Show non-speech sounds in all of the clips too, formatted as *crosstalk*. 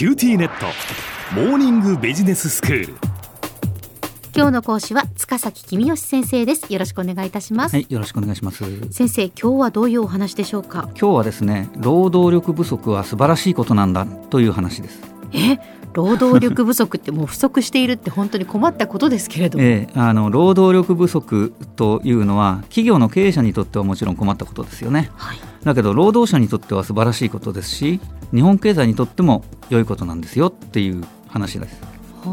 QTnet。モーニングビジネススクール。今日の講師は塚崎公義先生です。よろしくお願いいたします、はい、よろしくお願いします。先生今日はどういうお話でしょうか？今日はですね、労働力不足は素晴らしいことなんだという話です。え？労働力不足ってもう不足しているって本当に困ったことですけれども、ええあの労働力不足というのは企業の経営者にとってはもちろん困ったことですよね。はい。だけど労働者にとっては素晴らしいことですし、日本経済にとっても良いことなんですよっていう話です。こ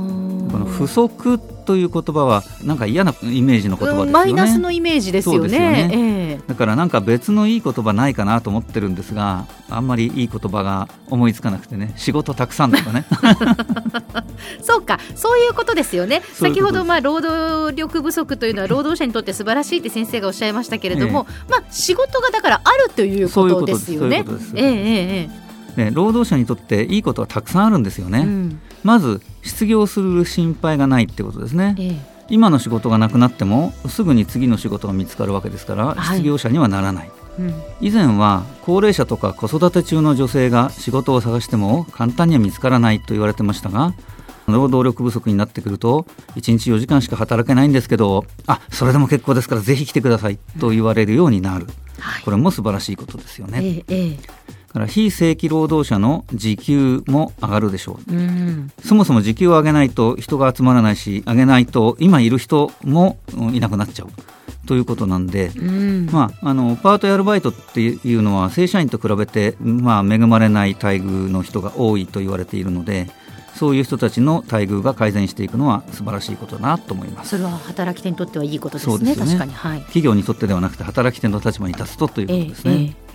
の不足という言葉はなんか嫌なイメージの言葉ですよね。マイナスのイメージですよそうですよね。ねだからなんか別のいい言葉ないかなと思ってるんですがあんまりいい言葉が思いつかなくてね仕事たくさんとかね。え *laughs* えそうかそういうことですよね。そういう先ほどまあ労働力不足というのは労働者にとって素晴らしいって先生がおっしゃいましたけれども、まあ仕事がだからあるということです。よねええね労働者にとっていいことはたくさんあるんですよね、ええうん。まず失業する心配がないってことですね。ええ。今の仕事がなくなってもすぐに次の仕事が見つかるわけですからはい。失業者にはならない、うん。以前は高齢者とか子育て中の女性が仕事を探しても簡単には見つからないと言われてましたが労働力不足になってくると1日4時間しか働けないんですけどあそれでも結構ですからぜひ来てくださいと言われるようになる。はい。これも素晴らしいことですよね。ええから非正規労働者の時給も上がるでしょう。うん。そもそも時給を上げないと人が集まらないし上げないと今いる人もうんいなくなっちゃう。ということなんで、うん。まあ、あのパートやアルバイトっていうのは正社員と比べて、まあ、恵まれない待遇の人が多いと言われているのでそういう人たちの待遇が改善していくのは素晴らしいことだなと思います。それは働き手にとってはいいことですねそうですよね。確かに。はい。企業にとってではなくて働き手の立場に立つとということですね、ええ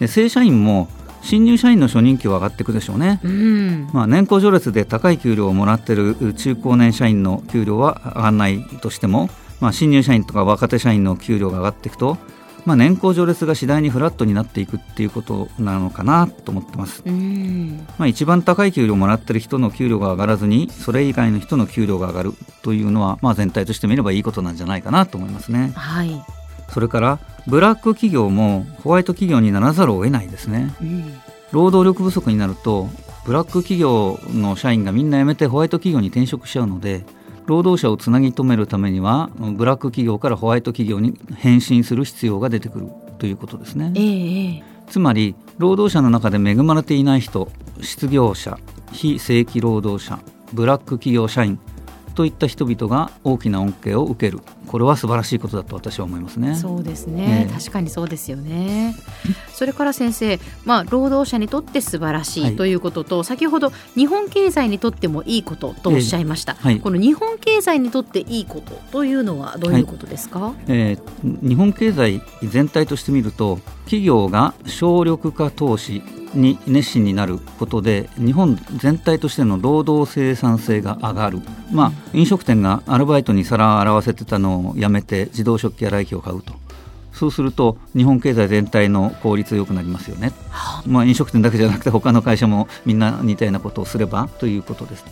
で正社員も新入社員の初任給は上がっていくでしょうね、ええうん。まあ、年功序列で高い給料をもらっている中高年社員の給料は上がらないとしても、まあ、新入社員とか若手社員の給料が上がっていくと、まあ、年功序列が次第にフラットになっていくっていうことなのかなと思ってます、うん。まあ、一番高い給料をもらっている人の給料が上がらずにそれ以外の人の給料が上がるというのは、まあ、全体として見ればいいことなんじゃないかなと思いますね。はい、それからブラック企業もホワイト企業にならざるを得ないですね。うん。労働力不足になるとブラック企業の社員がみんな辞めてホワイト企業に転職しちゃうので労働者をつなぎ止めるためにはブラック企業からホワイト企業に変身する必要が出てくる。ということですね。ええええ。つまり労働者の中で恵まれていない人失業者非正規労働者ブラック企業社員といった人々が大きな恩恵を受けるこれは素晴らしいことだと私は思いますね。そうですね、ええ確かにそうですよね。それから先生、まあ、労働者にとって素晴らしはい。いということと、先ほど日本経済にとってもいいこととおっしゃいました、ええはい。この日本経済にとっていいことというのはどういうことですか、えー日本経済全体として見ると企業が省力化投資に熱心になることで日本全体としての労働生産性が上がる、まあ、飲食店がアルバイトに皿を洗わせてたのをやめて自動食器洗い機を買うと。そうすると日本経済全体の効率良くなりますよね、まあ、飲食店だけじゃなくて他の会社もみんな似たようなことをすればということです。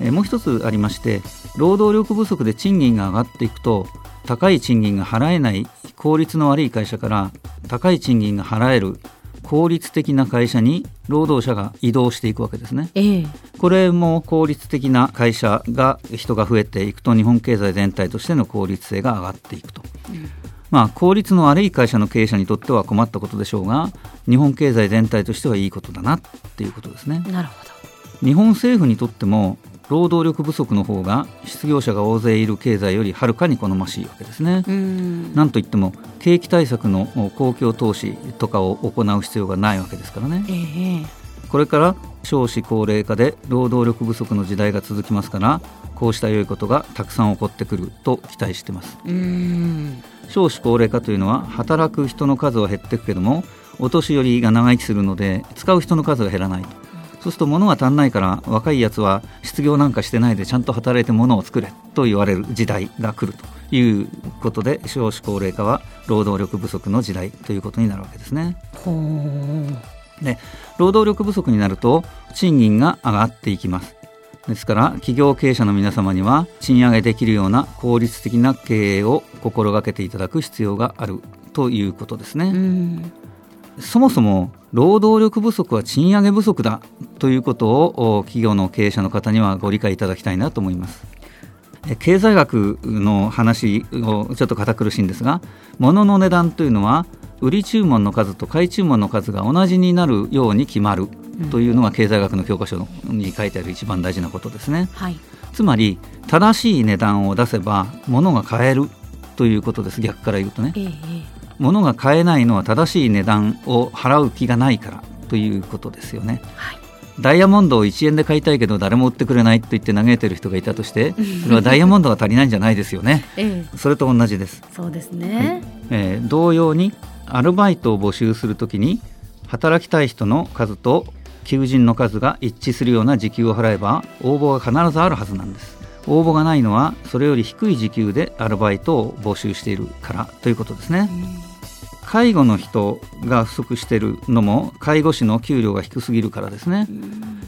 えーもう一つありまして労働力不足で賃金が上がっていくと高い賃金が払えない効率の悪い会社から高い賃金が払える効率的な会社に労働者が移動していくわけですね。ええこれも効率的な会社が人が増えていくと日本経済全体としての効率性が上がっていくと。まあ、効率の悪い会社の経営者にとっては困ったことでしょうが日本経済全体としてはいいことだなっていうことですね。なるほど。日本政府にとっても労働力不足の方が失業者が大勢いる経済よりはるかに好ましいわけですね。うん。なんといっても景気対策の公共投資とかを行う必要がないわけですからね。ええこれから少子高齢化で労働力不足の時代が続きますからこうした良いことがたくさん起こってくると期待しています。うん。少子高齢化というのは働く人の数は減っていくけどもお年寄りが長生きするので使う人の数が減らないとそうすると物が足んないから若いやつは失業なんかしてないでちゃんと働いて物を作れと言われる時代が来るということで少子高齢化は労働力不足の時代ということになるわけですね。ほう。で労働力不足になると賃金が上がっていきます。ですから企業経営者の皆様には賃上げできるような効率的な経営を心がけていただく必要があるということですね、うん。そもそも労働力不足は賃上げ不足だということを企業の経営者の方にはご理解いただきたいなと思います。経済学の話をちょっと堅苦しいんですが物の値段というのは売り注文の数と買い注文の数が同じになるように決まるというのが経済学の教科書に書いてある一番大事なことですね、はい、つまり正しい値段を出せば物が買えるということです逆から言うとね、ええ、物が買えないのは正しい値段を払う気がないからということですよね、はい。ダイヤモンドを1円で買いたいけど誰も売ってくれないと言って嘆いてる人がいたとしてそれはダイヤモンドが足りないんじゃないですよね、*laughs* ええ、それと同じです。そうですね、えー、同様にアルバイトを募集するときに働きたい人の数と求人の数が一致するような時給を払えば応募が必ずあるはずなんです。応募がないのはそれより低い時給でアルバイトを募集しているからということですね、介護の人が不足しているのも介護士の給料が低すぎるからですね。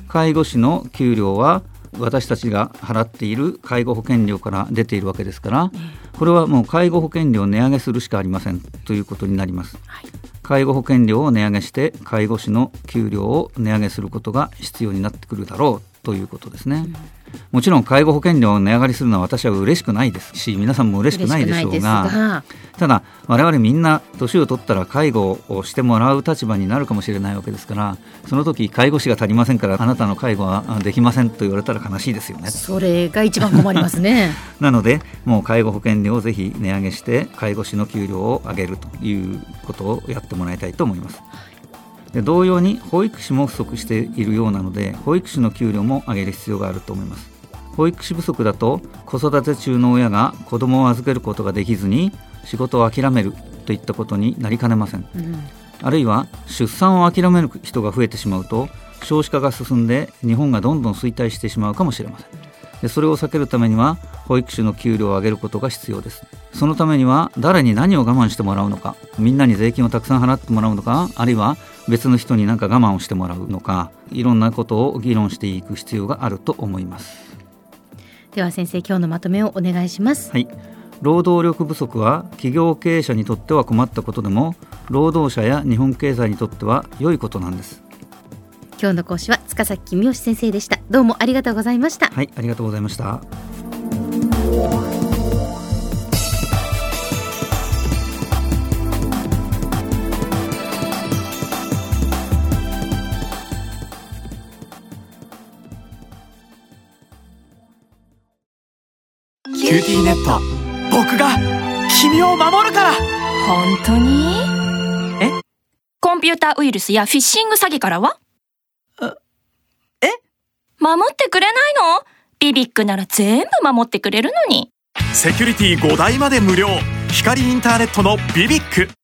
介護士の給料は私たちが払っている介護保険料から出ているわけですからこれはもう介護保険料を値上げするしかありませんということになります、はい、介護保険料を値上げして介護士の給料を値上げすることが必要になってくるだろうということですね、うんもちろん介護保険料を値上がりするのは私は嬉しくないですし皆さんも嬉しくないでしょうがただ我々みんな年を取ったら介護をしてもらう立場になるかもしれないわけですからその時介護士が足りませんからあなたの介護はできませんと言われたら悲しいですよね。それが一番困りますね。*laughs* なのでもう介護保険料をぜひ値上げして介護士の給料を上げるということをやってもらいたいと思いますで同様に保育士も不足しているようなので保育士の給料も上げる必要があると思います。保育士不足だと子育て中の親が子供を預けることができずに仕事を諦めるといったことになりかねません、うん、あるいは出産を諦める人が増えてしまうと少子化が進んで日本がどんどん衰退してしまうかもしれません。でそれを避けるためには保育士の給料を上げることが必要です。そのためには誰に何を我慢してもらうのかみんなに税金をたくさん払ってもらうのかあるいは別の人に何か我慢をしてもらうのかいろんなことを議論していく必要があると思います。では先生今日のまとめをお願いします。はい。労働力不足は企業経営者にとっては困ったことでも労働者や日本経済にとっては良いことなんです。今日の講師は塚崎君吉先生でした。どうもありがとうございました。はいありがとうございましたQTnet。僕が君を守るから。本当に？え？コンピューターウイルスやフィッシング詐欺からは？え？守ってくれないの？ビビックなら全部守ってくれるのに。セキュリティ5台まで無料。光インターネットのビビック。